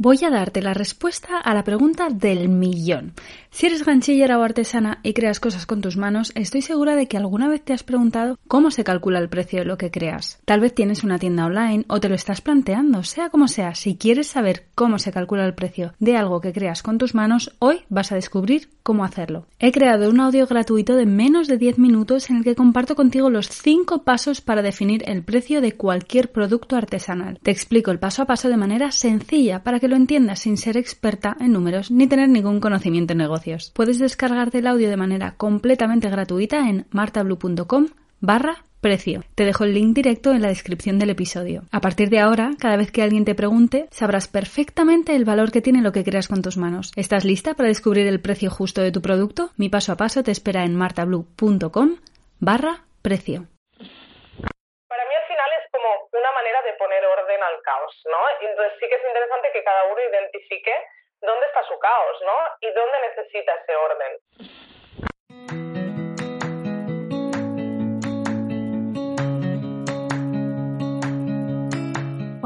Voy a darte la respuesta a la pregunta del millón. Si eres ganchillera o artesana y creas cosas con tus manos, estoy segura de que alguna vez te has preguntado cómo se calcula el precio de lo que creas. Tal vez tienes una tienda online o te lo estás planteando, sea como sea, si quieres saber cómo se calcula el precio de algo que creas con tus manos, hoy vas a descubrir cómo hacerlo. He creado un audio gratuito de menos de 10 minutos en el que comparto contigo los 5 pasos para definir el precio de cualquier producto artesanal. Te explico el paso a paso de manera sencilla para que lo entiendas sin ser experta en números ni tener ningún conocimiento en negocios. Puedes descargarte el audio de manera completamente gratuita en martablue.com barra precio. Te dejo el link directo en la descripción del episodio. A partir de ahora, cada vez que alguien te pregunte, sabrás perfectamente el valor que tiene lo que creas con tus manos. ¿Estás lista para descubrir el precio justo de tu producto? Mi paso a paso te espera en martablue.com barra precio. Para mí al final es como una manera de poner orden al caos, ¿no? Entonces sí que es interesante que cada uno identifique dónde está su caos, ¿no? Y dónde necesita ese orden.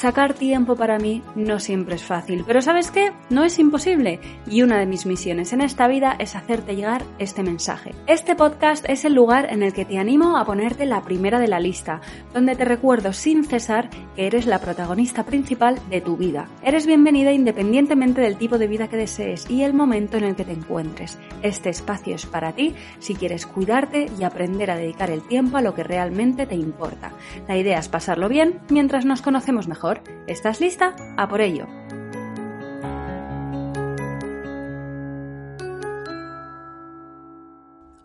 Sacar tiempo para mí no siempre es fácil, pero ¿sabes qué? No es imposible y una de mis misiones en esta vida es hacerte llegar este mensaje. Este podcast es el lugar en el que te animo a ponerte la primera de la lista, donde te recuerdo sin cesar que eres la protagonista principal de tu vida. Eres bienvenida independientemente del tipo de vida que desees y el momento en el que te encuentres. Este espacio es para ti si quieres cuidarte y aprender a dedicar el tiempo a lo que realmente te importa. La idea es pasarlo bien mientras nos conocemos mejor. ¿Estás lista? A por ello.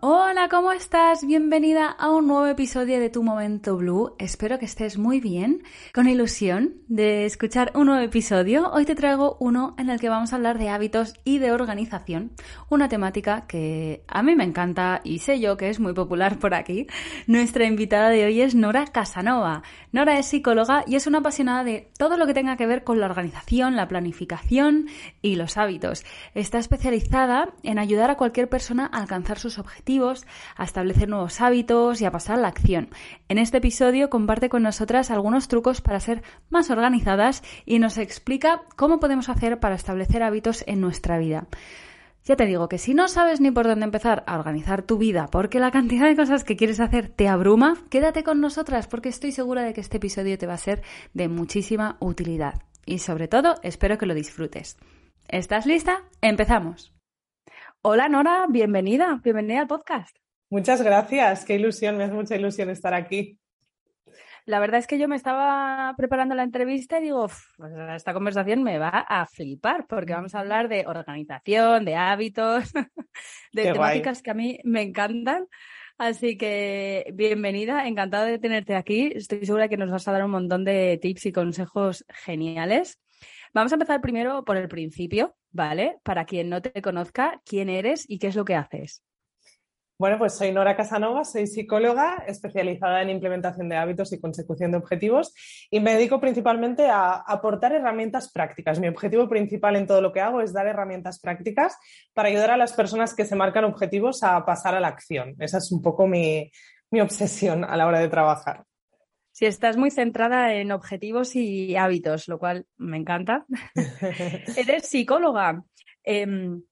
Hola, ¿cómo estás? Bienvenida a un nuevo episodio de Tu Momento Blue. Espero que estés muy bien, con ilusión de escuchar un nuevo episodio. Hoy te traigo uno en el que vamos a hablar de hábitos y de organización, una temática que a mí me encanta y sé yo que es muy popular por aquí. Nuestra invitada de hoy es Nora Casanova. Nora es psicóloga y es una apasionada de todo lo que tenga que ver con la organización, la planificación y los hábitos. Está especializada en ayudar a cualquier persona a alcanzar sus objetivos a establecer nuevos hábitos y a pasar a la acción. En este episodio comparte con nosotras algunos trucos para ser más organizadas y nos explica cómo podemos hacer para establecer hábitos en nuestra vida. Ya te digo que si no sabes ni por dónde empezar a organizar tu vida porque la cantidad de cosas que quieres hacer te abruma, quédate con nosotras porque estoy segura de que este episodio te va a ser de muchísima utilidad. Y sobre todo, espero que lo disfrutes. ¿Estás lista? ¡Empezamos! Hola Nora, bienvenida, bienvenida al podcast. Muchas gracias, qué ilusión, me hace mucha ilusión estar aquí. La verdad es que yo me estaba preparando la entrevista y digo, pues esta conversación me va a flipar porque vamos a hablar de organización, de hábitos, de temáticas que a mí me encantan. Así que bienvenida, encantada de tenerte aquí. Estoy segura que nos vas a dar un montón de tips y consejos geniales. Vamos a empezar primero por el principio, ¿vale? Para quien no te conozca, quién eres y qué es lo que haces. Bueno, pues soy Nora Casanova, soy psicóloga especializada en implementación de hábitos y consecución de objetivos y me dedico principalmente a aportar herramientas prácticas. Mi objetivo principal en todo lo que hago es dar herramientas prácticas para ayudar a las personas que se marcan objetivos a pasar a la acción. Esa es un poco mi, mi obsesión a la hora de trabajar. Si estás muy centrada en objetivos y hábitos, lo cual me encanta. Eres psicóloga. Em,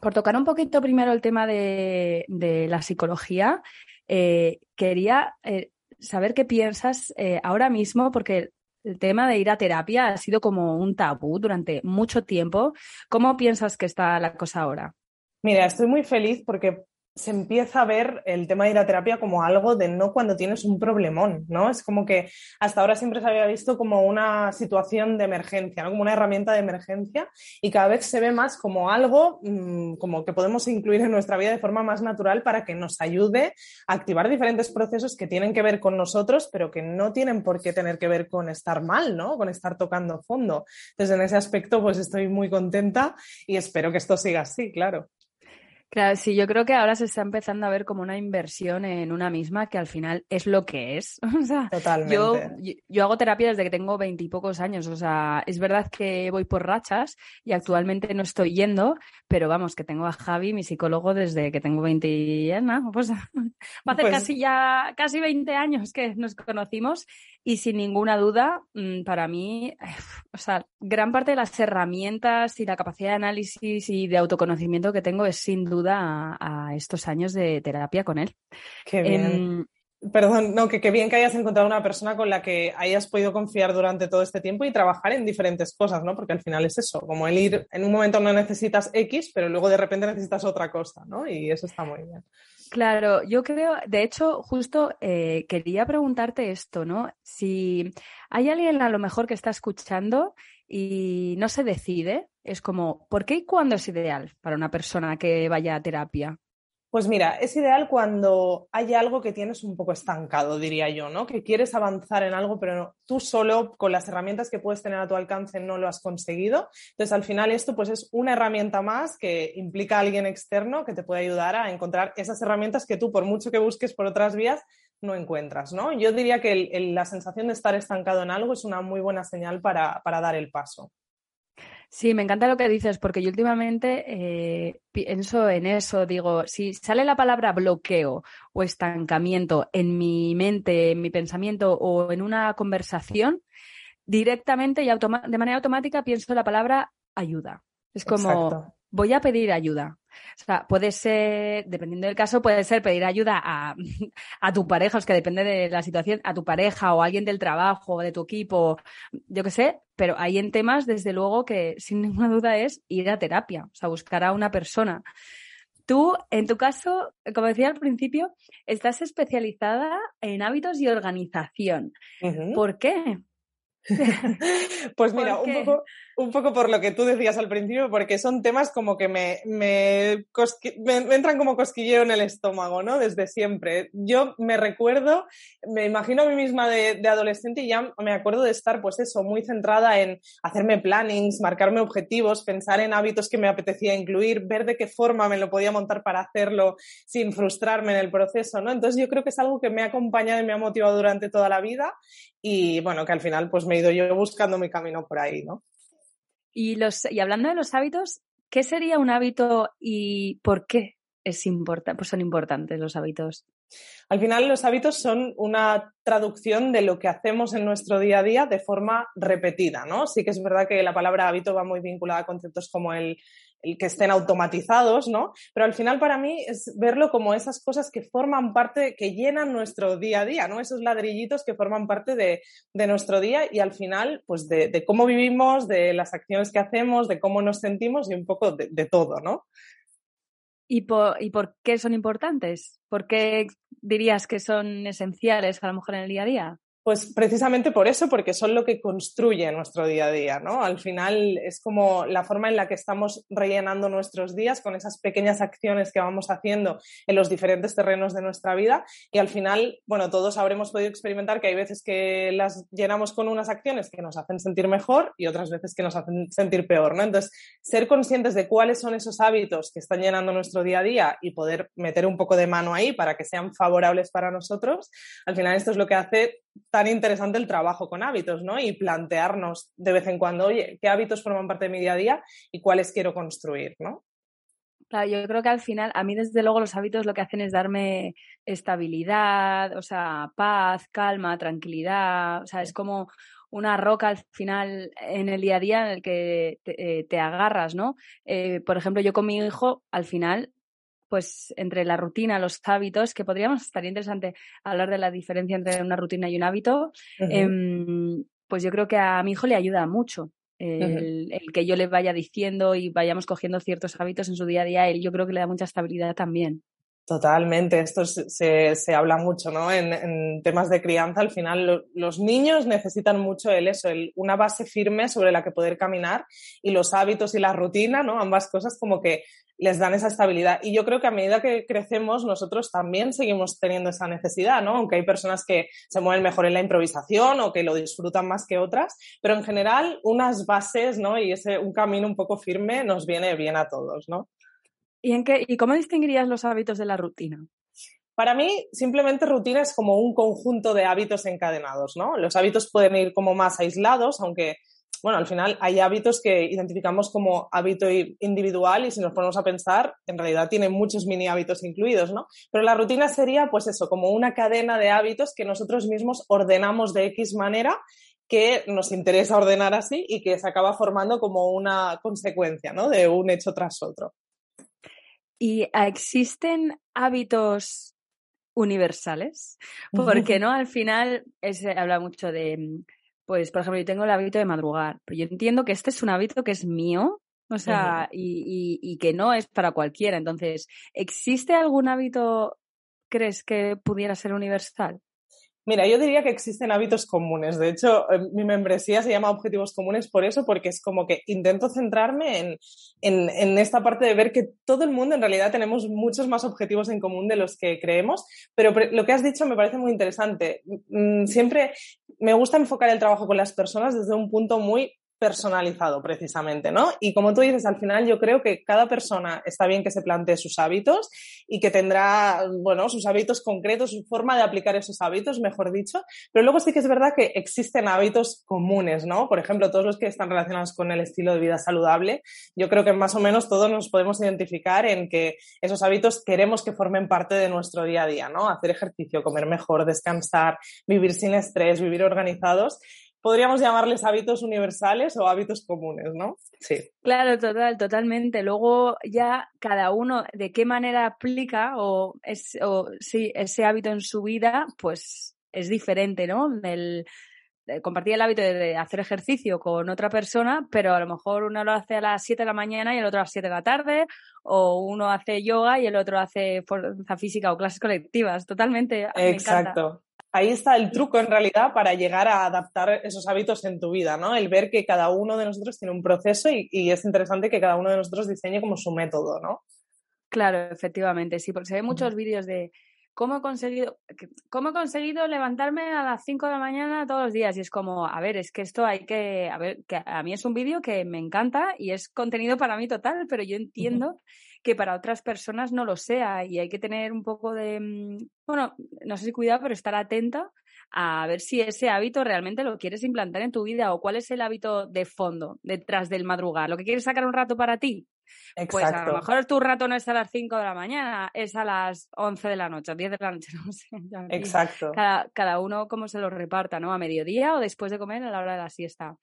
por tocar un poquito primero el tema de, la psicología, eh, quería eh, saber qué piensas eh, ahora mismo, porque el tema de ir a terapia ha sido como un tabú durante mucho tiempo. ¿Cómo piensas que está la cosa ahora? Mira, estoy muy feliz porque se empieza a ver el tema de ir a terapia como algo de no cuando tienes un problemón, ¿no? Es como que hasta ahora siempre se había visto como una situación de emergencia. Como una herramienta de emergencia y cada vez se ve más como algo mm, como que podemos incluir en nuestra vida de forma más natural para que nos ayude a activar diferentes procesos que tienen que ver con nosotros, pero que no tienen por qué tener que ver con estar mal, ¿no? Con estar tocando fondo. Entonces, en ese aspecto, pues estoy muy contenta y espero que esto siga así, claro. Claro, sí, yo creo que ahora se está empezando a ver como una inversión en una misma que al final es lo que es. O sea, Totalmente. Yo, yo hago terapia desde que tengo veintipocos años. O sea, es verdad que voy por rachas y actualmente no estoy yendo, pero vamos, que tengo a Javi, mi psicólogo, desde que tengo 20 y pues va a hacer Pues- casi ya, casi 20 años que nos conocimos y sin ninguna duda, mm, para mí, o sea, gran parte de las herramientas y la capacidad de análisis y de autoconocimiento que tengo es sin duda a, a estos años de terapia con él. Qué bien. Em, Perdón, no, que bien que hayas encontrado una persona con la que hayas podido confiar durante todo este tiempo y trabajar en diferentes cosas, ¿no? Porque al final es eso, como el ir, en un momento no necesitas X, pero luego de repente necesitas otra cosa, ¿no? Y eso está muy bien. Claro, yo creo, de hecho, justo eh, quería preguntarte esto, ¿no? Si hay alguien a lo mejor que está escuchando y no se decide, es como, ¿por qué y cuándo es ideal para una persona que vaya a terapia? Pues mira, es ideal cuando hay algo que tienes un poco estancado, diría yo, ¿no? Que quieres avanzar en algo, pero tú solo con las herramientas que puedes tener a tu alcance no lo has conseguido. Entonces, al final esto pues es una herramienta más que implica a alguien externo que te puede ayudar a encontrar esas herramientas que tú, por mucho que busques por otras vías, no encuentras, ¿no? Yo diría que el- el- la sensación de estar estancado en algo es una muy buena señal para, para dar el paso. Sí, me encanta lo que dices, porque yo últimamente eh, pienso en eso, digo, si sale la palabra bloqueo o estancamiento en mi mente, en mi pensamiento o en una conversación, directamente y de manera automática pienso la palabra ayuda. Es como, Exacto. voy a pedir ayuda. O sea, puede ser, dependiendo del caso, puede ser pedir ayuda a, a tu pareja, es que depende de la situación, a tu pareja o a alguien del trabajo o de tu equipo, yo qué sé, pero hay en temas, desde luego, que sin ninguna duda es ir a terapia, o sea, buscar a una persona. Tú, en tu caso, como decía al principio, estás especializada en hábitos y organización. ¿Por qué? Pues mira, ¿Por un poco, un poco por lo que tú decías al principio, porque son temas como que me, me, me- entran como cosquilleo en el estómago, ¿no? Desde siempre. Yo me recuerdo, me imagino a mí misma de, de adolescente y ya me acuerdo de estar, pues eso, muy centrada en hacerme plannings, marcarme objetivos, pensar en hábitos que me apetecía incluir, ver de qué forma me lo podía montar para hacerlo sin frustrarme en el proceso, ¿no? Entonces yo creo que es algo que me ha acompañado y me ha motivado durante toda la vida y bueno, que al final pues me he ido yo buscando mi camino por ahí, ¿no? Y, los, y hablando de los hábitos, ¿qué sería un hábito y por qué es pues son importantes los hábitos? Al final los hábitos son una traducción de lo que hacemos en nuestro día a día de forma repetida, ¿no? Sí que es verdad que la palabra hábito va muy vinculada a conceptos como el, el que estén automatizados, ¿no? Pero al final para mí es verlo como esas cosas que forman parte, que llenan nuestro día a día, ¿no? Esos ladrillitos que forman parte de, de nuestro día y al final, pues de, cómo vivimos, de las acciones que hacemos, de cómo nos sentimos y un poco de, de todo, ¿no? ¿Y por, ¿Y por qué son importantes? ¿Por qué dirías que son esenciales a lo mejor en el día a día? Pues precisamente por eso, porque son lo que construye nuestro día a día, ¿no? Al final es como la forma en la que estamos rellenando nuestros días con esas pequeñas acciones que vamos haciendo en los diferentes terrenos de nuestra vida y al final, bueno, todos habremos podido experimentar que hay veces que las llenamos con unas acciones que nos hacen sentir mejor y otras veces que nos hacen sentir peor, ¿no? Entonces, ser conscientes de cuáles son esos hábitos que están llenando nuestro día a día y poder meter un poco de mano ahí para que sean favorables para nosotros, al final esto es lo que hace tan interesante el trabajo con hábitos, ¿no? Y plantearnos de vez en cuando, oye, ¿qué hábitos forman parte de mi día a día y cuáles quiero construir, ¿no? Claro, yo creo que al final, a mí desde luego los hábitos lo que hacen es darme estabilidad, o sea, paz, calma, tranquilidad, o sea, es como una roca al final en el día a día en el que te, eh, te agarras, ¿no? Eh, por ejemplo, yo con mi hijo, al final, pues entre la rutina, los hábitos, que podríamos, estaría interesante hablar de la diferencia entre una rutina y un hábito, uh -huh. eh, pues yo creo que a mi hijo le ayuda mucho. El, uh -huh. el, que yo le vaya diciendo y vayamos cogiendo ciertos hábitos en su día a día, él yo creo que le da mucha estabilidad también. Totalmente, esto se, se habla mucho, ¿no? En, en, temas de crianza, al final lo, los niños necesitan mucho el eso, el, una base firme sobre la que poder caminar y los hábitos y la rutina, ¿no? Ambas cosas como que les dan esa estabilidad. Y yo creo que a medida que crecemos, nosotros también seguimos teniendo esa necesidad, ¿no? Aunque hay personas que se mueven mejor en la improvisación o que lo disfrutan más que otras, pero en general unas bases, ¿no? Y ese, un camino un poco firme nos viene bien a todos, ¿no? ¿Y, en qué, ¿Y cómo distinguirías los hábitos de la rutina? Para mí, simplemente rutina es como un conjunto de hábitos encadenados, ¿no? Los hábitos pueden ir como más aislados, aunque, bueno, al final hay hábitos que identificamos como hábito individual y si nos ponemos a pensar, en realidad tienen muchos mini hábitos incluidos, ¿no? Pero la rutina sería, pues eso, como una cadena de hábitos que nosotros mismos ordenamos de X manera que nos interesa ordenar así y que se acaba formando como una consecuencia, ¿no? De un hecho tras otro. ¿Y existen hábitos universales? Porque, ¿no? Al final se habla mucho de, mm, pues, por ejemplo, yo tengo el hábito de madrugar, pero yo entiendo que este es un hábito que es mío, o sea, y, y que no es para cualquiera. Entonces, ¿existe algún hábito, crees que pudiera ser universal? Mira, yo diría que existen hábitos comunes. De hecho, mi membresía se llama Objetivos Comunes por eso, porque es como que intento centrarme en, esta parte de ver que todo el mundo en realidad tenemos muchos más objetivos en común de los que creemos. Pero lo que has dicho me parece muy interesante. Mm, siempre me gusta enfocar el trabajo con las personas desde un punto muy personalizado precisamente, ¿no? Y como tú dices, al final yo creo que cada persona está bien que se plantee sus hábitos y que tendrá, bueno, sus hábitos concretos, su forma de aplicar esos hábitos, mejor dicho, pero luego sí que es verdad que existen hábitos comunes, ¿no? Por ejemplo, todos los que están relacionados con el estilo de vida saludable, yo creo que más o menos todos nos podemos identificar en que esos hábitos queremos que formen parte de nuestro día a día, ¿no? Hacer ejercicio, comer mejor, descansar, vivir sin estrés, vivir organizados podríamos llamarles hábitos universales o hábitos comunes, ¿no? Sí. Claro, total, totalmente. Luego ya cada uno de qué manera aplica o, es, o sí, ese hábito en su vida, pues es diferente, ¿no? El, compartir el hábito de, hacer ejercicio con otra persona, pero a lo mejor uno lo hace a las 7 de la mañana y el otro a las 7 de la tarde, o uno hace yoga y el otro hace fuerza física o clases colectivas, totalmente. Exacto ahí está el truco en realidad para llegar a adaptar esos hábitos en tu vida, ¿no? El ver que cada uno de nosotros tiene un proceso y, es interesante que cada uno de nosotros diseñe como su método, ¿no? Claro, efectivamente, sí, porque se ven muchos vídeos de cómo he conseguido, cómo he conseguido levantarme a las 5 de la mañana todos los días. Y es como, a ver, es que esto hay que, a ver, que a mí es un vídeo que me encanta y es contenido para mí total, pero yo entiendo que para otras personas no lo sea y hay que tener un poco de, mm, bueno, no sé si cuidado, pero estar atenta a ver si ese hábito realmente lo quieres implantar en tu vida o cuál es el hábito de fondo detrás del madrugar. ¿Lo que quieres sacar un rato para ti? Pues a lo mejor tu rato no es a las 5 de la mañana, es a las 11 de la noche, 10 de la noche, no sé. Exacto. Cada, cada, uno como se lo reparta, ¿no? A mediodía o después de comer a la hora de la siesta.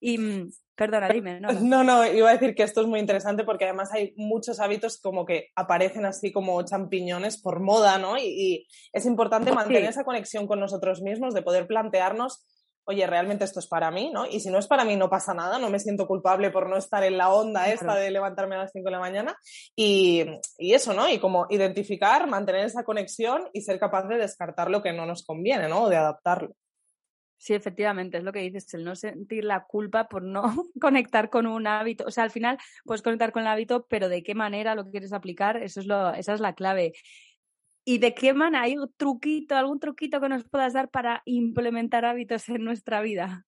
Y mm, perdona, dime. No, no, no, iba a decir que esto es muy interesante porque además hay muchos hábitos como que aparecen así como champiñones por moda, ¿no? Y, es importante mantener esa conexión con nosotros mismos, de poder plantearnos oye, realmente esto es para mí, ¿no? Y si no es para mí, no pasa nada, no me siento culpable por no estar en la onda esta de levantarme a las 5 de la mañana. Y, eso, ¿no? Y como identificar, mantener esa conexión y ser capaz de descartar lo que no nos conviene, ¿no? O de adaptarlo. Sí, efectivamente, es lo que dices, el no sentir la culpa por no conectar con un hábito. O sea, al final puedes conectar con el hábito, pero de qué manera lo quieres aplicar, eso es lo, esa es la clave. ¿Y de qué manera? ¿Hay un truquito, algún truquito que nos puedas dar para implementar hábitos en nuestra vida?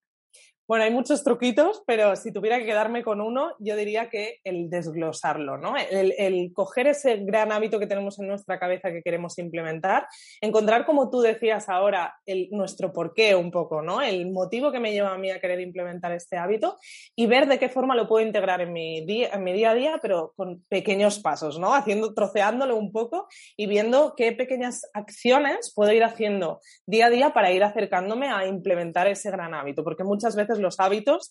Bueno, hay muchos truquitos, pero si tuviera que quedarme con uno, yo diría que el desglosarlo, ¿no? El, coger ese gran hábito que tenemos en nuestra cabeza que queremos implementar, encontrar, como tú decías ahora, el, nuestro porqué un poco, ¿no? El motivo que me lleva a mí a querer implementar este hábito y ver de qué forma lo puedo integrar en mi día, en mi día a día, pero con pequeños pasos, ¿no? Haciendo, troceándolo un poco y viendo qué pequeñas acciones puedo ir haciendo día a día para ir acercándome a implementar ese gran hábito, porque muchas veces los hábitos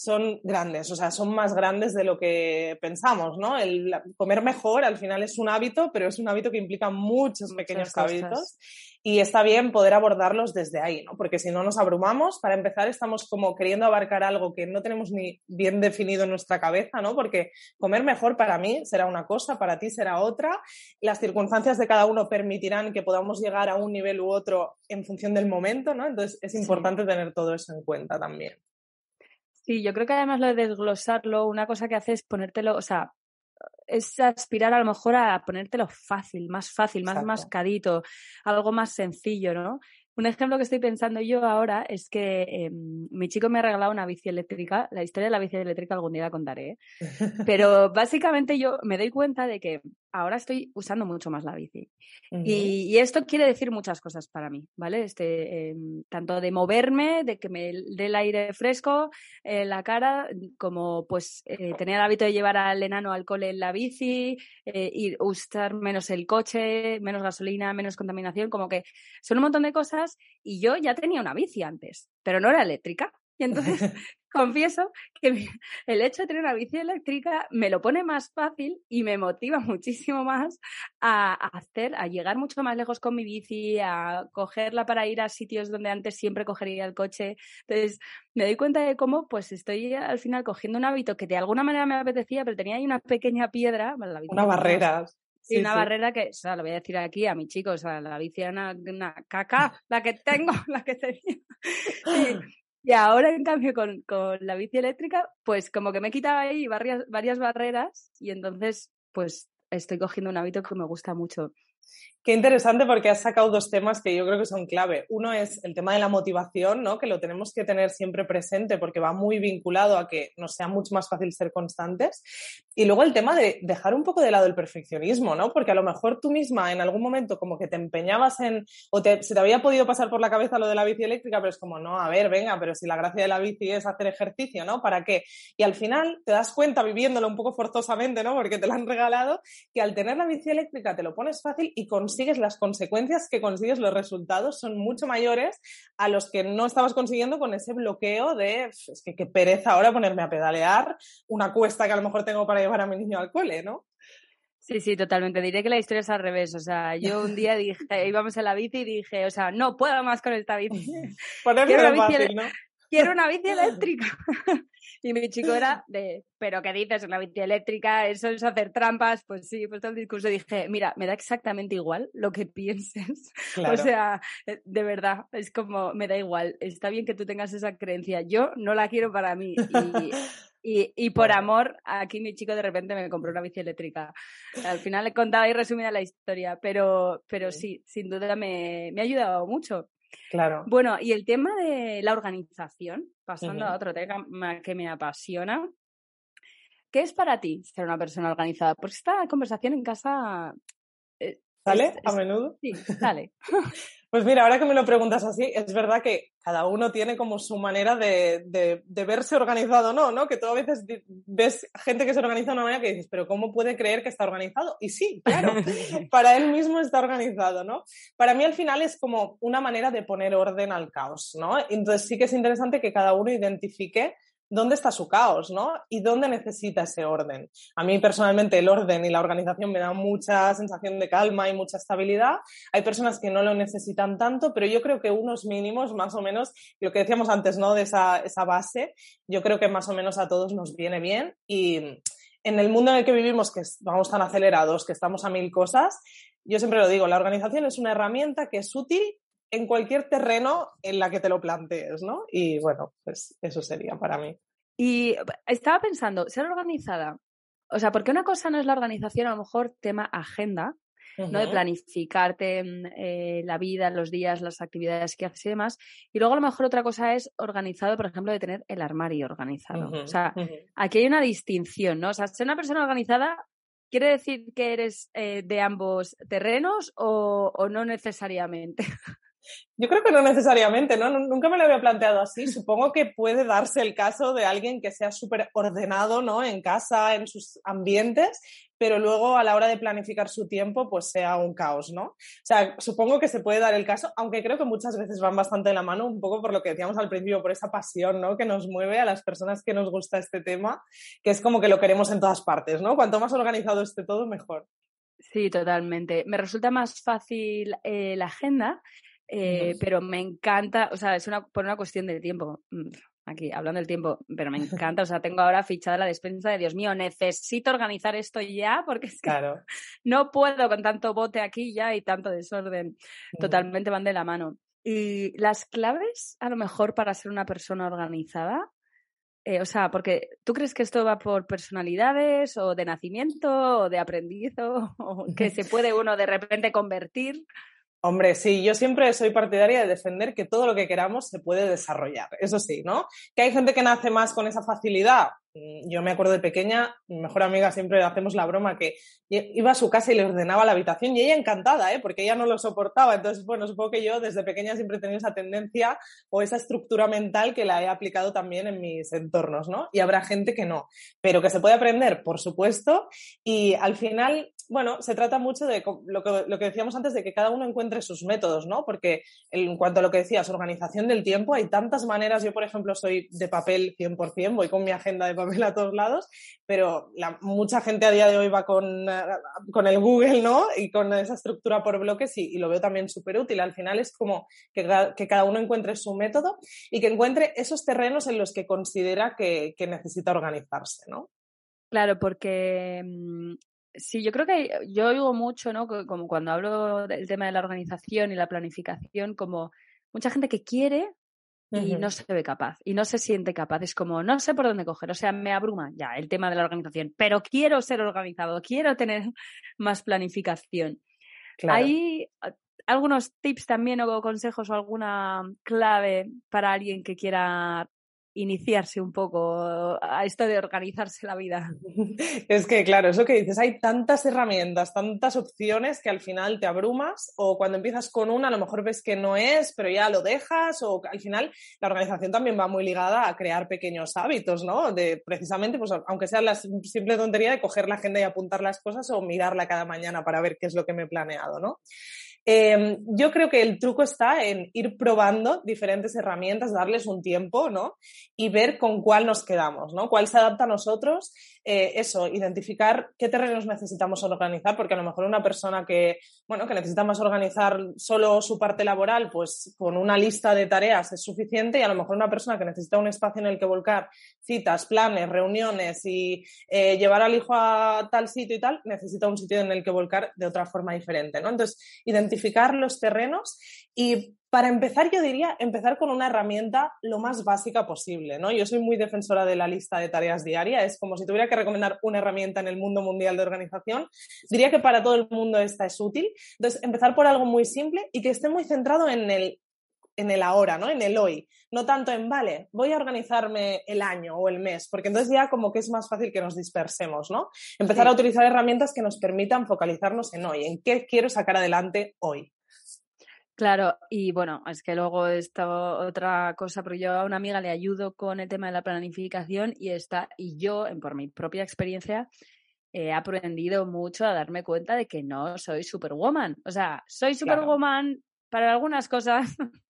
son grandes, o sea, son más grandes de lo que pensamos, ¿no? El comer mejor al final es un hábito, pero es un hábito que implica muchos pequeños hábitos y está bien poder abordarlos desde ahí, ¿no? Porque si no nos abrumamos, para empezar estamos como queriendo abarcar algo que no tenemos ni bien definido en nuestra cabeza, ¿no? Porque comer mejor para mí será una cosa, para ti será otra, las circunstancias de cada uno permitirán que podamos llegar a un nivel u otro en función del momento, ¿no? Entonces es importante tener todo eso en cuenta también. Sí, yo creo que además lo de desglosarlo, una cosa que hace es ponértelo, o sea, es aspirar a lo mejor a ponértelo fácil, más fácil, más mascadito, algo más sencillo, ¿no? Un ejemplo que estoy pensando yo ahora es que em, mi chico me ha regalado una bici eléctrica. La historia de la bici eléctrica algún día la contaré. ¿eh? Pero básicamente yo me doy cuenta de que ahora estoy usando mucho más la bici. y, esto quiere decir muchas cosas para mí, ¿vale? Este, em, tanto de moverme, de que me dé el aire fresco en la cara, como pues eh, tener el hábito de llevar al enano al cole en la bici, eh, y usar menos el coche, menos gasolina, menos contaminación, como que son un montón de cosas y yo ya tenía una bici antes, pero no era eléctrica. Y entonces confieso que el hecho de tener una bici eléctrica me lo pone más fácil y me motiva muchísimo más a, hacer, a llegar mucho más lejos con mi bici, a cogerla para ir a sitios donde antes siempre cogería el coche. Entonces me doy cuenta de cómo pues estoy al final cogiendo un hábito que de alguna manera me apetecía, pero tenía ahí una pequeña piedra. una barrera. Sí, una barrera que, o sea, lo voy a decir aquí a mi chico, o sea, la bici era una, caca, la que tengo, la que tenía. Y, ahora, en cambio, con, con, la bici eléctrica, pues como que me he quitado ahí varias, varias barreras y entonces, pues estoy cogiendo un hábito que me gusta mucho. Qué interesante porque has sacado dos temas que yo creo que son clave. Uno es el tema de la motivación, ¿no? que lo tenemos que tener siempre presente porque va muy vinculado a que nos sea mucho más fácil ser constantes. Y luego el tema de dejar un poco de lado el perfeccionismo, ¿no? porque a lo mejor tú misma en algún momento como que te empeñabas en, o te, se te había podido pasar por la cabeza lo de la bici eléctrica, pero es como, no, a ver, venga, pero si la gracia de la bici es hacer ejercicio, ¿no? ¿Para qué? Y al final te das cuenta viviéndolo un poco forzosamente, ¿no? Porque te lo han regalado, que al tener la bici eléctrica te lo pones fácil y consigues las consecuencias que consigues, los resultados son mucho mayores a los que no estabas consiguiendo con ese bloqueo de, es que qué pereza ahora ponerme a pedalear una cuesta que a lo mejor tengo para llevar a mi niño al cole, ¿no? Sí, sí, totalmente. Diré que la historia es al revés. O sea, yo un día dije, íbamos en la bici y dije, o sea, no puedo más con esta bici. Ponerme fácil, ¿no? Quiero una bici eléctrica. y mi chico era de, pero ¿qué dices? Una bici eléctrica, eso es hacer trampas. Pues sí, pues todo el discurso dije, mira, me da exactamente igual lo que pienses. O sea, eh, de verdad, es como, me da igual. Está bien que tú tengas esa creencia. Yo no la quiero para mí. Y, y, por amor, aquí mi chico de repente me compró una bici eléctrica. Al final he contado ahí resumida la historia, pero, pero sí, sin duda me, me ha ayudado mucho. Claro. Bueno, y el tema de la organización, pasando a otro tema que me apasiona. ¿Qué es para ti ser una persona organizada? Porque esta conversación en casa. Eh, ¿Sale a menudo? Sí, sale. Pues mira, ahora que me lo preguntas así, es verdad que cada uno tiene como su manera de, de, verse organizado, ¿no? ¿no? Que tú a veces ves gente que se organiza de una manera que dices, pero ¿cómo puede creer que está organizado? Y sí, claro, para él mismo está organizado, ¿no? Para mí al final es como una manera de poner orden al caos, ¿no? Entonces sí que es interesante que cada uno identifique dónde está su caos, ¿no? Y dónde necesita ese orden. A mí personalmente el orden y la organización me dan mucha sensación de calma y mucha estabilidad. Hay personas que no lo necesitan tanto, pero yo creo que unos mínimos, más o menos, lo que decíamos antes, ¿no? De esa, esa base, yo creo que más o menos a todos nos viene bien y en el mundo en el que vivimos, que vamos tan acelerados, que estamos a mil cosas, yo siempre lo digo, la organización es una herramienta que es útil en cualquier terreno en la que te lo plantees, ¿no? Y bueno, pues eso sería para mí. Y estaba pensando, ser organizada, o sea, porque una cosa no es la organización, a lo mejor tema agenda, ¿no? De planificarte mm, eh, la vida, los días, las actividades que haces y demás. Y luego a lo mejor otra cosa es organizado, por ejemplo, de tener el armario organizado. o sea, aquí hay una distinción, ¿no? O sea, ser una persona organizada quiere decir que eres eh, de ambos terrenos o, o no necesariamente. Yo creo que no necesariamente, ¿no? Nunca me lo había planteado así. Supongo que puede darse el caso de alguien que sea súper ordenado, ¿no? En casa, en sus ambientes, pero luego a la hora de planificar su tiempo, pues sea un caos, ¿no? O sea, supongo que se puede dar el caso, aunque creo que muchas veces van bastante de la mano, un poco por lo que decíamos al principio, por esa pasión, ¿no? Que nos mueve a las personas que nos gusta este tema, que es como que lo queremos en todas partes, ¿no? Cuanto más organizado esté todo, mejor. Sí, totalmente. Me resulta más fácil eh, la agenda eh, pero me encanta, o sea, es una, por una cuestión de tiempo. Mm, aquí, hablando del tiempo, pero me encanta, o sea, tengo ahora fichada la despensa de Dios mío, necesito organizar esto ya porque es que no puedo con tanto bote aquí ya y tanto desorden. Totalmente van de la mano. Y las claves, a lo mejor, para ser una persona organizada, eh, o sea, porque tú crees que esto va por personalidades o de nacimiento o de aprendiz o que se puede uno de repente convertir. Hombre, sí, yo siempre soy partidaria de defender que todo lo que queramos se puede desarrollar, eso sí, ¿no? Que hay gente que nace más con esa facilidad. Mm, yo me acuerdo de pequeña, mi mejor amiga siempre hacemos la broma que iba a su casa y le ordenaba la habitación y ella encantada, ¿eh? Porque ella no lo soportaba. Entonces, bueno, supongo que yo desde pequeña siempre he tenido esa tendencia o esa estructura mental que la he aplicado también en mis entornos, ¿no? Y habrá gente que no, pero que se puede aprender, por supuesto, y al final bueno, se trata mucho de lo que, lo que, decíamos antes, de que cada uno encuentre sus métodos, ¿no? Porque en cuanto a lo que decías, organización del tiempo, hay tantas maneras. Yo, por ejemplo, soy de papel 100%, voy con mi agenda de papel a todos lados, pero la, mucha gente a día de hoy va con, con, el Google, ¿no? Y con esa estructura por bloques y, lo veo también súper útil. Al final es como que, que, cada uno encuentre su método y que encuentre esos terrenos en los que considera que, que necesita organizarse, ¿no? Claro, porque mm, Sí, yo creo que yo oigo mucho, ¿no? Como cuando hablo del tema de la organización y la planificación, como mucha gente que quiere y no se ve capaz y no se siente capaz. Es como, no sé por dónde coger, o sea, me abruma ya el tema de la organización, pero quiero ser organizado, quiero tener más planificación. ¿Hay algunos tips también o consejos o alguna clave para alguien que quiera iniciarse un poco a esto de organizarse la vida. Es que, claro, eso que dices, hay tantas herramientas, tantas opciones que al final te abrumas o cuando empiezas con una a lo mejor ves que no es, pero ya lo dejas o al final la organización también va muy ligada a crear pequeños hábitos, ¿no? De precisamente, pues aunque sea la simple tontería de coger la agenda y apuntar las cosas o mirarla cada mañana para ver qué es lo que me he planeado, ¿no? Em, yo creo que el truco está en ir probando diferentes herramientas, darles un tiempo, ¿no? Y ver con cuál nos quedamos, ¿no? Cuál se adapta a nosotros. Eh, eso, identificar qué terrenos necesitamos organizar, porque a lo mejor una persona que, bueno, que necesita más organizar solo su parte laboral, pues con una lista de tareas es suficiente y a lo mejor una persona que necesita un espacio en el que volcar citas, planes, reuniones y eh, llevar al hijo a tal sitio y tal, necesita un sitio en el que volcar de otra forma diferente, ¿no? Entonces, identificar los terrenos y para empezar, yo diría empezar con una herramienta lo más básica posible, ¿no? Yo soy muy defensora de la lista de tareas diarias, es como si tuviera que recomendar una herramienta en el mundo mundial de organización, diría que para todo el mundo esta es útil. Entonces, empezar por algo muy simple y que esté muy centrado en el en el ahora, ¿no? En el hoy, no tanto en, vale, voy a organizarme el año o el mes, porque entonces ya como que es más fácil que nos dispersemos, ¿no? Empezar a utilizar herramientas que nos permitan focalizarnos en hoy, en qué quiero sacar adelante hoy. Claro, y bueno, es que luego esta otra cosa, porque yo a una amiga le ayudo con el tema de la planificación y está, y yo, por mi propia experiencia, he aprendido mucho a darme cuenta de que no soy superwoman. O sea, soy superwoman para algunas cosas,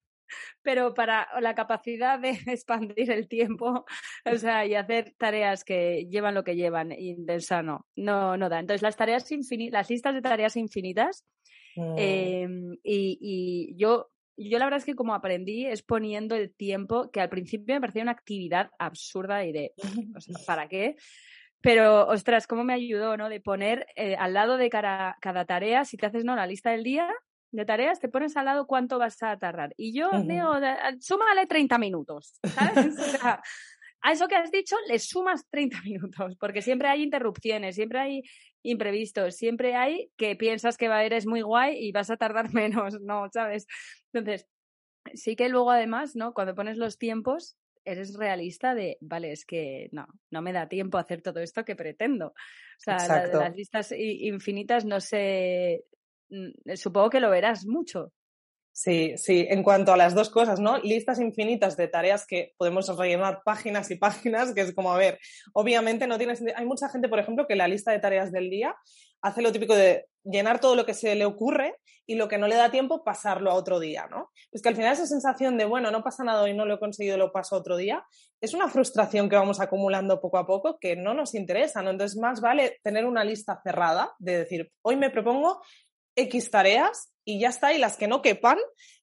pero para la capacidad de expandir el tiempo, o sea, y hacer tareas que llevan lo que llevan, intensa no, no, no da. Entonces, las tareas infinitas, las listas de tareas infinitas, mm. em, y, y yo yo la verdad es que como aprendí es poniendo el tiempo, que al principio me parecía una actividad absurda y de, ¿para qué? Pero, ostras, cómo me ayudó, ¿no? De poner eh, al lado de cada, cada tarea, si te haces, ¿no? La lista del día, de tareas, te pones al lado cuánto vas a tardar. Y yo digo, súmale 30 minutos, ¿sabes? a eso que has dicho le sumas 30 minutos, porque siempre hay interrupciones, siempre hay imprevistos, siempre hay que piensas que va a eres muy guay y vas a tardar menos, ¿no? ¿Sabes? Entonces, sí que luego además, ¿no? Cuando pones los tiempos, eres realista de, vale, es que no, no me da tiempo a hacer todo esto que pretendo. O sea, las listas infinitas no sé, Mm, supongo que lo verás mucho. Sí, sí, en cuanto a las dos cosas, ¿no? Listas infinitas de tareas que podemos rellenar páginas y páginas, que es como, a ver, obviamente no tienes... Hay mucha gente, por ejemplo, que la lista de tareas del día hace lo típico de llenar todo lo que se le ocurre y lo que no le da tiempo pasarlo a otro día, ¿no? Es que al final esa sensación de, bueno, no pasa nada y no lo he conseguido, lo paso a otro día, es una frustración que vamos acumulando poco a poco que no nos interesa, ¿no? Entonces, más vale tener una lista cerrada de decir, hoy me propongo X tareas y ya está, y las que no quepan,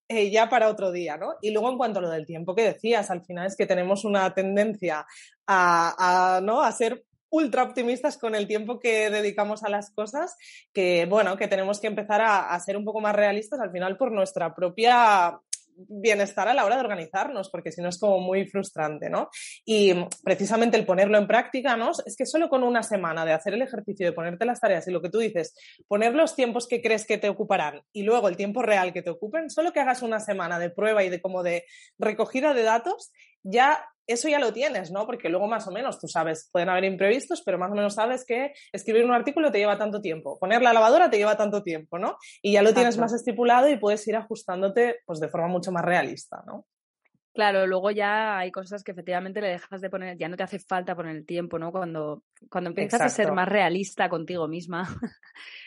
eh, ya para otro día, ¿no? Y luego en cuanto a lo del tiempo que decías, al final es que tenemos una tendencia a, ¿no? a ser ultra optimistas con el tiempo que dedicamos a las cosas, que bueno, que tenemos que empezar a, ser un poco más realistas al final por nuestra propia bienestar a la hora de organizarnos, porque si no es como muy frustrante, ¿no? Y precisamente el ponerlo en práctica, ¿no? Es que solo con una semana de hacer el ejercicio, de ponerte las tareas y lo que tú dices, poner los tiempos que crees que te ocuparán y luego el tiempo real que te ocupen, solo que hagas una semana de prueba y de como de recogida de datos, ya eso ya lo tienes, ¿no? Porque luego más o menos tú sabes, pueden haber imprevistos, pero más o menos sabes que escribir un artículo te lleva tanto tiempo, poner la lavadora te lleva tanto tiempo, ¿no? Y ya lo tienes más estipulado y puedes ir ajustándote pues de forma mucho más realista, ¿no? Claro, luego ya hay cosas que efectivamente le dejas de poner, ya no te hace falta poner el tiempo, ¿no? Cuando, cuando empiezas a ser más realista contigo misma.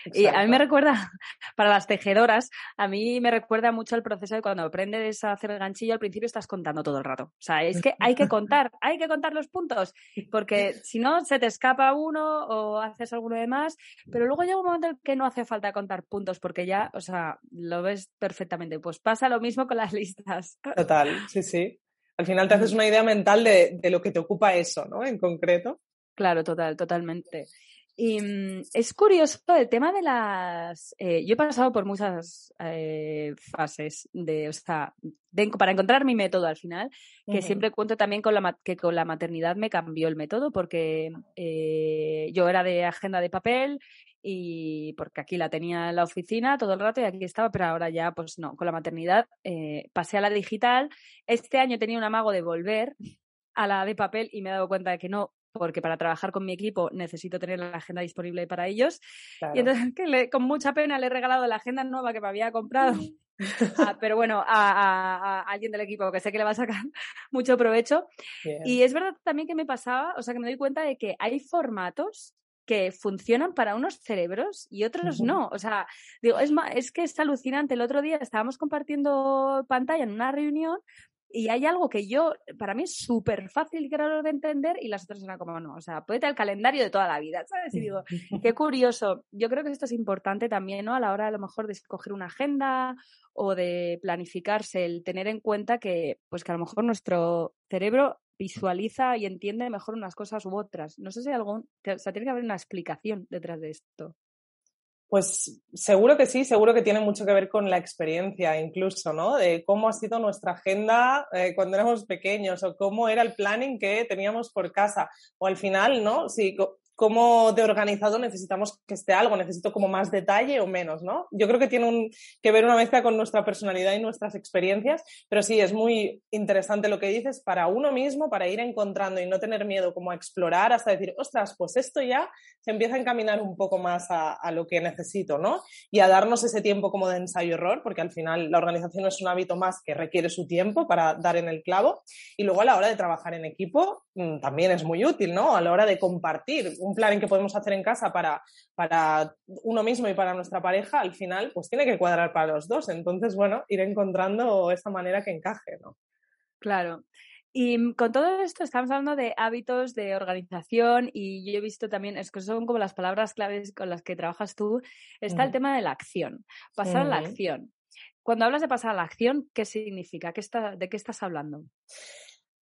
y a mí me recuerda, para las tejedoras, a mí me recuerda mucho el proceso de cuando aprendes a hacer el ganchillo, al principio estás contando todo el rato. O sea, es que hay que contar, hay que contar los puntos, porque si no, se te escapa uno o haces alguno de más, pero luego llega un momento en que no hace falta contar puntos, porque ya, o sea, lo ves perfectamente. Pues pasa lo mismo con las listas. Total, sí, sí. Al final te haces una idea mental de, lo que te ocupa eso, ¿no? En concreto. Claro, total, totalmente. Y mm, es curioso el tema de las. Eh, yo he pasado por muchas eh, fases de, o sea, para encontrar mi método al final, que siempre cuento también con la, que con la maternidad me cambió el método, porque eh, yo era de agenda de papel y porque aquí la tenía en la oficina todo el rato y aquí estaba, pero ahora ya pues no, con la maternidad eh, pasé a la digital. Este año tenía un amago de volver a la de papel y me he dado cuenta de que no, porque para trabajar con mi equipo necesito tener la agenda disponible para ellos. Y entonces que con mucha pena le he regalado la agenda nueva que me había comprado. Ah, pero bueno, a, alguien del equipo que sé que le va a sacar mucho provecho. Y es verdad también que me pasaba, o sea, que me doy cuenta de que hay formatos que funcionan para unos cerebros y otros no. O sea, digo, es, es que es alucinante. El otro día estábamos compartiendo pantalla en una reunión y hay algo que yo, para mí es súper fácil y claro de entender y las otras eran como no. O sea, tener el calendario de toda la vida, ¿sabes? Y digo, qué curioso. Yo creo que esto es importante también, ¿no? A la hora a lo mejor de escoger una agenda o de planificarse, el tener en cuenta que, pues que a lo mejor nuestro cerebro visualiza y entiende mejor unas cosas u otras. No sé si hay algún, o sea, tiene que haber una explicación detrás de esto. Pues seguro que sí, seguro que tiene mucho que ver con la experiencia incluso, ¿no? De cómo ha sido nuestra agenda eh, cuando éramos pequeños o cómo era el planning que teníamos por casa. O al final, ¿no? Si cómo de organizado necesitamos que esté algo, necesito como más detalle o menos, ¿no? Yo creo que tiene que ver una mezcla con nuestra personalidad y nuestras experiencias, pero sí, es muy interesante lo que dices para uno mismo, para ir encontrando y no tener miedo como a explorar hasta decir, ostras, pues esto ya se empieza a encaminar un poco más a, lo que necesito, ¿no? Y a darnos ese tiempo como de ensayo-error, porque al final la organización es un hábito más que requiere su tiempo para dar en el clavo. Y luego a la hora de trabajar en equipo mm, también es muy útil, ¿no? A la hora de compartir un plan en que podemos hacer en casa para, para uno mismo y para nuestra pareja, al final, pues tiene que cuadrar para los dos. Entonces, bueno, ir encontrando esta manera que encaje, ¿no? Claro. Y con todo esto estamos hablando de hábitos de organización y yo he visto también, es que son como las palabras claves con las que trabajas tú, está el tema de la acción, pasar a la acción. Cuando hablas de pasar a la acción, ¿qué significa? ¿Qué está, ¿De qué estás hablando?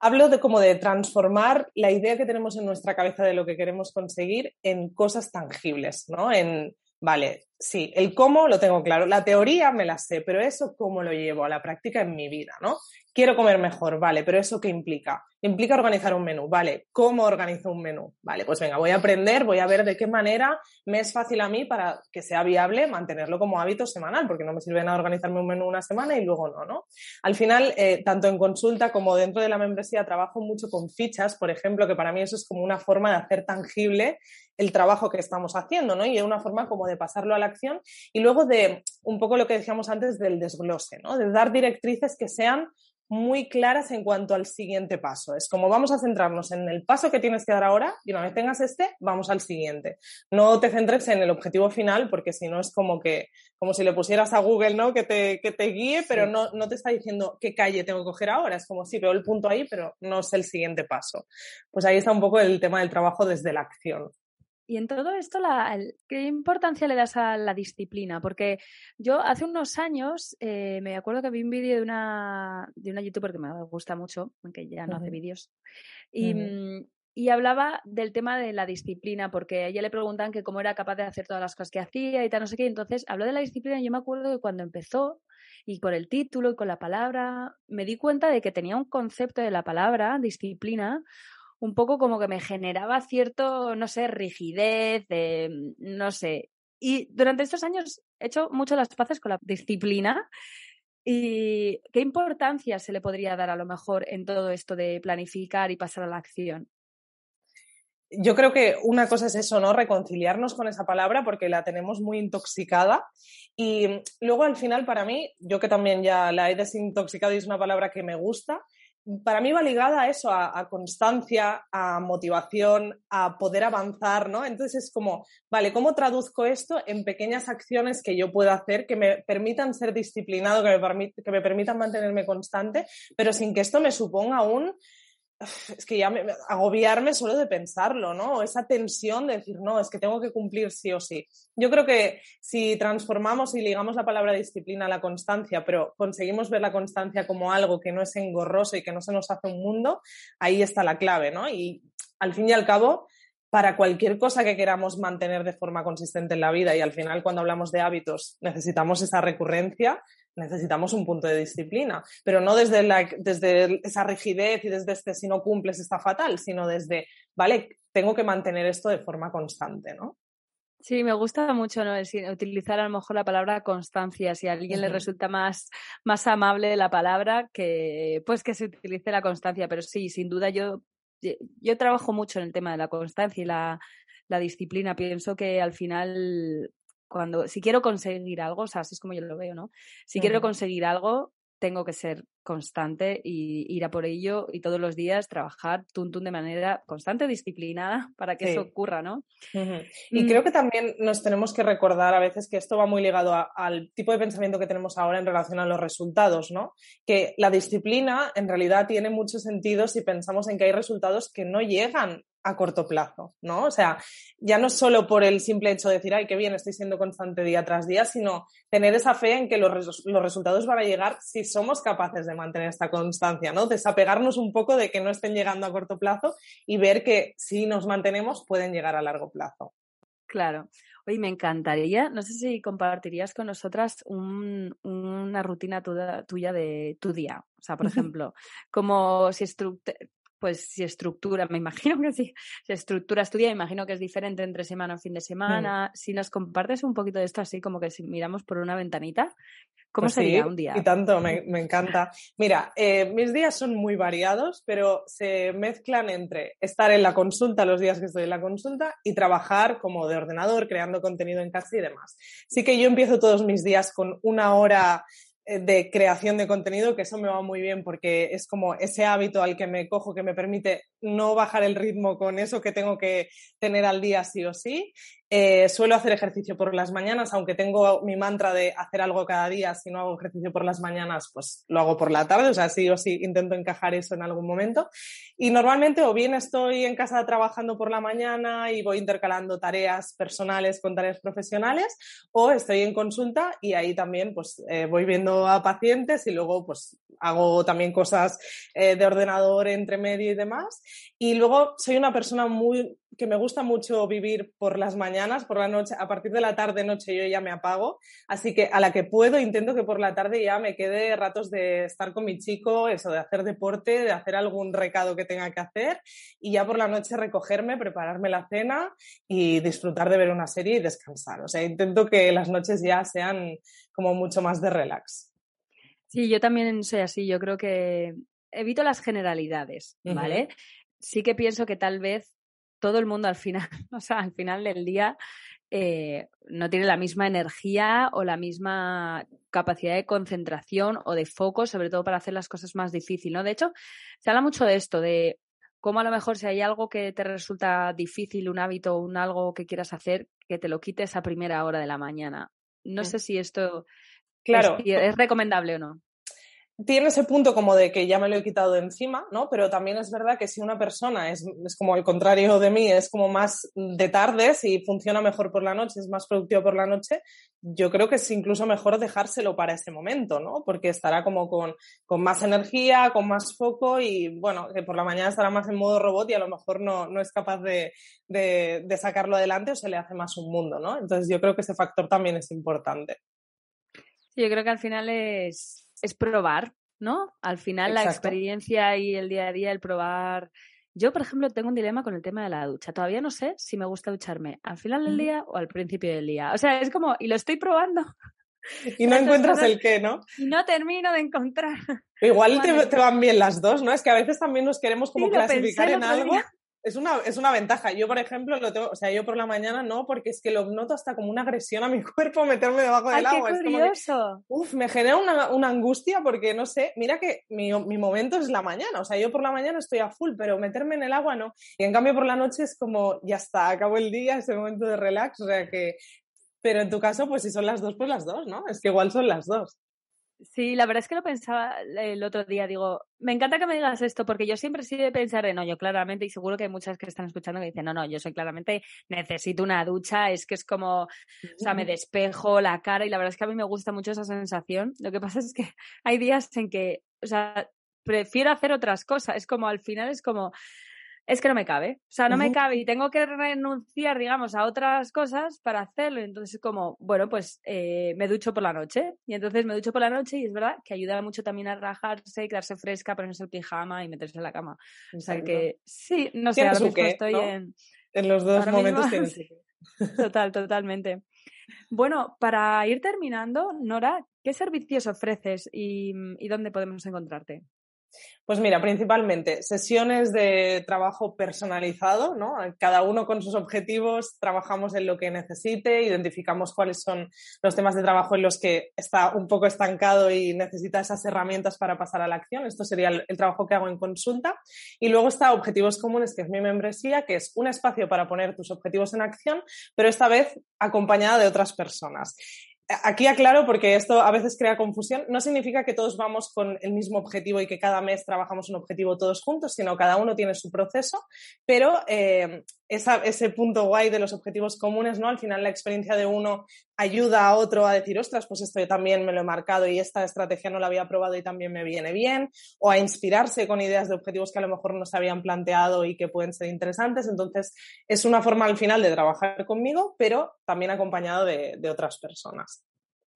Hablo de como de transformar la idea que tenemos en nuestra cabeza de lo que queremos conseguir en cosas tangibles, ¿no? En, vale, sí, el cómo lo tengo claro, la teoría me la sé, pero eso cómo lo llevo a la práctica en mi vida, ¿no? Quiero comer mejor, vale, pero eso qué implica? Implica organizar un menú, vale, ¿cómo organizo un menú? Vale, pues venga, voy a aprender, voy a ver de qué manera me es fácil a mí para que sea viable mantenerlo como hábito semanal, porque no me sirve nada organizarme un menú una semana y luego no, ¿no? Al final, eh, tanto en consulta como dentro de la membresía, trabajo mucho con fichas, por ejemplo, que para mí eso es como una forma de hacer tangible el trabajo que estamos haciendo, ¿no? Y es una forma como de pasarlo a la acción y luego de un poco lo que decíamos antes del desglose, ¿no? De dar directrices que sean muy claras en cuanto al siguiente paso. Es como vamos a centrarnos en el paso que tienes que dar ahora y una vez tengas este, vamos al siguiente. No te centres en el objetivo final porque si no es como que, como si le pusieras a Google, ¿no? Que te, que te guíe, pero no, no te está diciendo qué calle tengo que coger ahora. Es como, sí, veo el punto ahí, pero no es el siguiente paso. Pues ahí está un poco el tema del trabajo desde la acción. Y en todo esto, la, ¿qué importancia le das a la disciplina? Porque yo hace unos años eh, me acuerdo que vi un vídeo de una, de una youtuber que me gusta mucho, aunque ya no hace vídeos, y, mm, y, hablaba del tema de la disciplina, porque a ella le preguntan que cómo era capaz de hacer todas las cosas que hacía y tal, no sé qué. Entonces habló de la disciplina y yo me acuerdo que cuando empezó, y por el título y con la palabra, me di cuenta de que tenía un concepto de la palabra, disciplina, un poco como que me generaba cierto, no sé, rigidez, no sé. Y durante estos años he hecho mucho las paces con la disciplina. ¿Y qué importancia se le podría dar a lo mejor en todo esto de planificar y pasar a la acción? yo creo que una cosa es eso, ¿no? Reconciliarnos con esa palabra porque la tenemos muy intoxicada. Y luego al final, para mí, yo que también ya la he desintoxicado y es una palabra que me gusta, para mí va ligada a eso, a, constancia, a motivación, a poder avanzar, ¿no? Entonces es como, vale, ¿cómo traduzco esto en pequeñas acciones que yo pueda hacer que me permitan ser disciplinado, que me, que me permitan mantenerme constante, pero sin que esto me suponga un es que ya me, agobiarme solo de pensarlo, ¿no? Esa tensión de decir, no, es que tengo que cumplir sí o sí. Yo creo que si transformamos y ligamos la palabra disciplina a la constancia, pero conseguimos ver la constancia como algo que no es engorroso y que no se nos hace un mundo, ahí está la clave, ¿no? Y al fin y al cabo, para cualquier cosa que queramos mantener de forma consistente en la vida y al final cuando hablamos de hábitos necesitamos esa recurrencia, necesitamos un punto de disciplina, pero no desde, la, desde esa rigidez y desde este si no cumples está fatal, sino desde, vale, tengo que mantener esto de forma constante, ¿no? Sí, me gusta mucho ¿no? utilizar a lo mejor la palabra constancia, si a alguien le resulta más, más amable la palabra que pues que se utilice la constancia, pero sí, sin duda yo, yo trabajo mucho en el tema de la constancia y la, la disciplina. Pienso que al final cuando, si quiero conseguir algo, o sea, así es como yo lo veo, ¿no? Si quiero conseguir algo, tengo que ser constante y ir a por ello y todos los días trabajar tuntún de manera constante, disciplinada para que eso ocurra, ¿no? Y creo mm. que también nos tenemos que recordar a veces que esto va muy ligado al tipo de pensamiento que tenemos ahora en relación a los resultados, ¿no? Que la disciplina en realidad tiene mucho sentido si pensamos en que hay resultados que no llegan a corto plazo, ¿no? O sea, ya no solo por el simple hecho de decir, ay, qué bien, estoy siendo constante día tras día, sino tener esa fe en que los, los, resultados van a llegar si somos capaces de mantener esta constancia, ¿no? Desapegarnos un poco de que no estén llegando a corto plazo y ver que si nos mantenemos pueden llegar a largo plazo. Claro. Oye, me encantaría, no sé si compartirías con nosotras una rutina tuya de tu día. O sea, por ejemplo, como si pues si estructura, me imagino que sí, si estructura estudia, imagino que es diferente entre semana o fin de mm. semana. Si nos compartes un poquito de esto así, como que si miramos por una ventanita, ¿cómo pues sería un día? Y tanto, me, encanta. Mira, eh, mis días son muy variados, pero se mezclan entre estar en la consulta los días que estoy en la consulta y trabajar como de ordenador, creando contenido en casa y demás. Sí que yo empiezo todos mis días con una hora de creación de contenido, que eso me va muy bien porque es como ese hábito al que me cojo que me permite no bajar el ritmo con eso que tengo que tener al día sí o sí. Eh, suelo hacer ejercicio por las mañanas, aunque tengo mi mantra de hacer algo cada día. Si no hago ejercicio por las mañanas, pues lo hago por la tarde. O sea, sí o sí intento encajar eso en algún momento. Y normalmente o bien estoy en casa trabajando por la mañana y voy intercalando tareas personales con tareas profesionales, o estoy en consulta y ahí también pues eh, voy viendo a pacientes y luego pues hago también cosas eh, de ordenador entre medio y demás. Y luego soy una persona muy que me gusta mucho vivir por las mañanas, por la noche, a partir de la tarde, noche yo ya me apago, así que a la que puedo intento que por la tarde ya me quede ratos de estar con mi chico, eso, de hacer deporte, de hacer algún recado que tenga que hacer y ya por la noche recogerme, prepararme la cena y disfrutar de ver una serie y descansar. O sea, intento que las noches ya sean como mucho más de relax. Sí, yo también soy así, yo creo que evito las generalidades, ¿vale? Sí que pienso que tal vez todo el mundo al final, o sea, al final del día eh, no tiene la misma energía o la misma capacidad de concentración o de foco, sobre todo para hacer las cosas más difíciles, ¿no? De hecho, se habla mucho de esto, de cómo a lo mejor si hay algo que te resulta difícil, un hábito o un algo que quieras hacer, que te lo quites a primera hora de la mañana. No sé si esto claro. es recomendable o no tiene ese punto como de que ya me lo he quitado de encima, ¿no? Pero también es verdad que si una persona es, es, como el contrario de mí, es como más de tardes y funciona mejor por la noche, es más productivo por la noche, yo creo que es incluso mejor dejárselo para ese momento, ¿no? Porque estará como con, con más energía, con más foco y, bueno, que por la mañana estará más en modo robot y a lo mejor no, no es capaz de, de, de sacarlo adelante o se le hace más un mundo, ¿no? Entonces yo creo que ese factor también es importante. Yo creo que al final es, es probar, ¿no? Al final la experiencia y el día a día, el probar. Yo, por ejemplo, tengo un dilema con el tema de la ducha. Todavía no sé si me gusta ducharme al final del día o al principio del día. O sea, es como, y lo estoy probando. Y no encuentras el qué, ¿no? Y no termino de encontrar. Igual te, van bien las dos, ¿no? Es que a veces también nos queremos como clasificar en algo es una, es una ventaja. Yo, por ejemplo, lo tengo, o sea, yo por la mañana no, porque es que lo noto hasta como una agresión a mi cuerpo meterme debajo del agua. Qué curioso. uf, me genera una, una, angustia porque no sé, mira que mi, mi, momento es la mañana, o sea, yo por la mañana estoy a full, pero meterme en el agua no. Y en cambio por la noche es como, ya está, acabo el día, ese momento de relax, o sea que. Pero en tu caso, pues si son las dos, pues las dos, ¿no? Es que igual son las dos. Sí, la verdad es que lo pensaba el otro día. Digo, me encanta que me digas esto, porque yo siempre sí de pensar en, no, yo claramente, y seguro que hay muchas que están escuchando que dicen, no, no, yo soy claramente, necesito una ducha, es que es como, o sea, me despejo la cara, y la verdad es que a mí me gusta mucho esa sensación. Lo que pasa es que hay días en que, o sea, prefiero hacer otras cosas. Es como, al final es como, es que no me cabe. O sea, no me cabe y tengo que renunciar, digamos, a otras cosas para hacerlo. Entonces, como, bueno, pues eh, me ducho por la noche. Y entonces me ducho por la noche y es verdad que ayuda mucho también a relajarse, y quedarse fresca, ponerse el pijama y meterse en la cama. O sea que sí, no sé, ahora mismo estoy en. En los dos momentos tienes Total, totalmente. Bueno, para ir terminando, Nora, ¿qué servicios ofreces y dónde podemos encontrarte? Pues mira, principalmente sesiones de trabajo personalizado, ¿no? Cada uno con sus objetivos, trabajamos en lo que necesite, identificamos cuáles son los temas de trabajo en los que está un poco estancado y necesita esas herramientas para pasar a la acción. Esto sería el, trabajo que hago en consulta. Y luego está Objetivos Comunes, que es mi membresía, que es un espacio para poner tus objetivos en acción, pero esta vez acompañada de otras personas. Aquí aclaro porque esto a veces crea confusión. No significa que todos vamos con el mismo objetivo y que cada mes trabajamos un objetivo todos juntos, sino cada uno tiene su proceso, pero eh, ese punto guay de los objetivos comunes, ¿no? Al final la experiencia de uno ayuda a otro a decir, ostras, pues esto yo también me lo he marcado y esta estrategia no la había probado y también me viene bien, o a inspirarse con ideas de objetivos que a lo mejor no se habían planteado y que pueden ser interesantes. Entonces, es una forma al final de trabajar conmigo, pero también acompañado de, otras personas.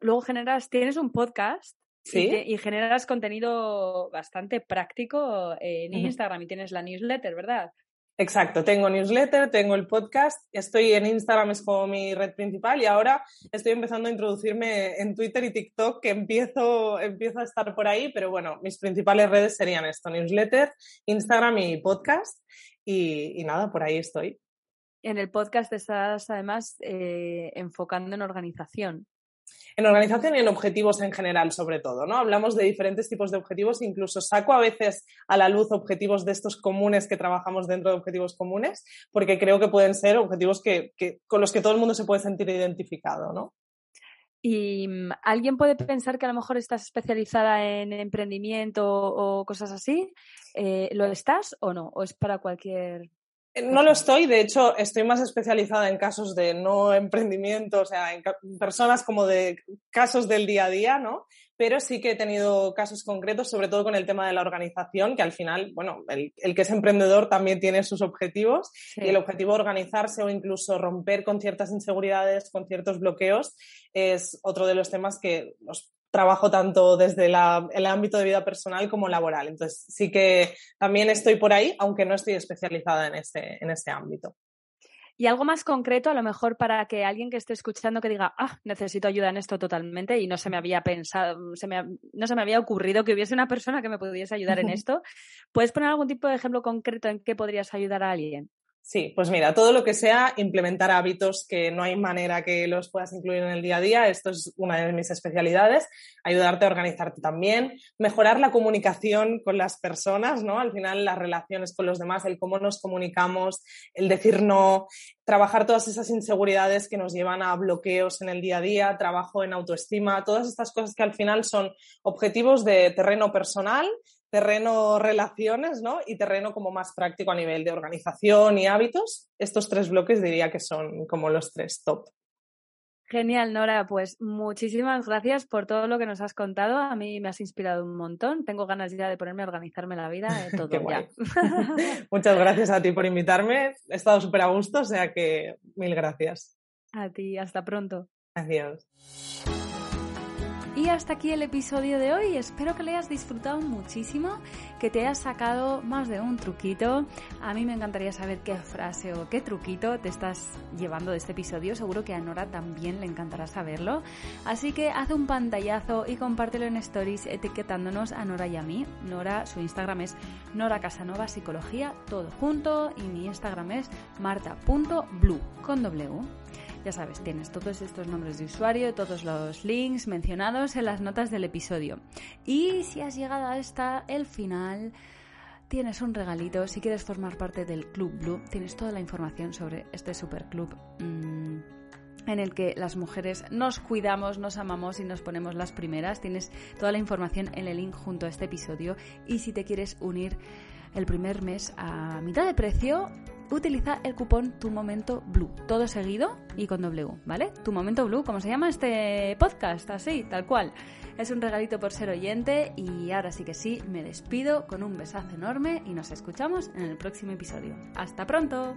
Luego generas, tienes un podcast Y, generas contenido bastante práctico en Instagram y tienes la newsletter, ¿verdad? Exacto, tengo newsletter, tengo el podcast, estoy en Instagram, es como mi red principal y ahora estoy empezando a introducirme en Twitter y TikTok, que empiezo, empiezo a estar por ahí, pero bueno, mis principales redes serían esto, newsletter, Instagram y podcast y, nada, por ahí estoy. En el podcast estás además eh, enfocando en organización en organización y en objetivos en general, sobre todo, ¿no? Hablamos de diferentes tipos de objetivos, incluso saco a veces a la luz objetivos de estos comunes que trabajamos dentro de objetivos comunes, porque creo que pueden ser objetivos que, con los que todo el mundo se puede sentir identificado, ¿no? Y mm, alguien puede pensar que a lo mejor estás especializada en emprendimiento o cosas así. Eh, ¿Lo estás o no? ¿O es para cualquier no lo estoy, de hecho, estoy más especializada en casos de no emprendimiento, o sea, en personas como de casos del día a día, ¿no? Pero sí que he tenido casos concretos, sobre todo con el tema de la organización, que al final, bueno, el, que es emprendedor también tiene sus objetivos y el objetivo de organizarse o incluso romper con ciertas inseguridades, con ciertos bloqueos, es otro de los temas que los trabajo tanto desde el ámbito de vida personal como laboral. Entonces, sí que también estoy por ahí, aunque no estoy especializada en este, en este ámbito. Y algo más concreto, a lo mejor para que alguien que esté escuchando que diga, ah, necesito ayuda en esto totalmente y no se me había pensado, se me, no se me había ocurrido que hubiese una persona que me pudiese ayudar en esto. ¿Puedes poner algún tipo de ejemplo concreto en qué podrías ayudar a alguien? Sí, pues mira, todo lo que sea implementar hábitos que no hay manera que los puedas incluir en el día a día, esto es una de mis especialidades, ayudarte a organizarte también, mejorar la comunicación con las personas, ¿no? Al final las relaciones con los demás, el cómo nos comunicamos, el decir no, trabajar todas esas inseguridades que nos llevan a bloqueos en el día a día, trabajo en autoestima, todas estas cosas que al final son objetivos de terreno personal terreno relaciones, ¿no? Y terreno como más práctico a nivel de organización y hábitos. Estos tres bloques diría que son como los tres top. Genial, Nora. Pues muchísimas gracias por todo lo que nos has contado. A mí me has inspirado un montón. Tengo ganas ya de ponerme a organizarme la vida. de todo ya. Muchas gracias a ti por invitarme. He estado súper a gusto, o sea que mil gracias. A ti, hasta pronto. Adiós. Hasta aquí el episodio de hoy. Espero que le hayas disfrutado muchísimo, que te hayas sacado más de un truquito. A mí me encantaría saber qué frase o qué truquito te estás llevando de este episodio. Seguro que a Nora también le encantará saberlo. Así que haz un pantallazo y compártelo en stories etiquetándonos a Nora y a mí. Nora, su Instagram es Nora Casanova Psicología, todo junto. Y mi Instagram es marta.blue con W. Ya sabes, tienes todos estos nombres de usuario, todos los links mencionados en las notas del episodio. Y si has llegado hasta el final, tienes un regalito. Si quieres formar parte del Club Blue, tienes toda la información sobre este superclub. Mmm, en el que las mujeres nos cuidamos, nos amamos y nos ponemos las primeras. Tienes toda la información en el link junto a este episodio. Y si te quieres unir el primer mes a mitad de precio, utiliza el cupón Tu Momento Blue, todo seguido y con W, ¿vale? Tu Momento Blue, como se llama este podcast, así, tal cual. Es un regalito por ser oyente y ahora sí que sí, me despido con un besazo enorme y nos escuchamos en el próximo episodio. ¡Hasta pronto!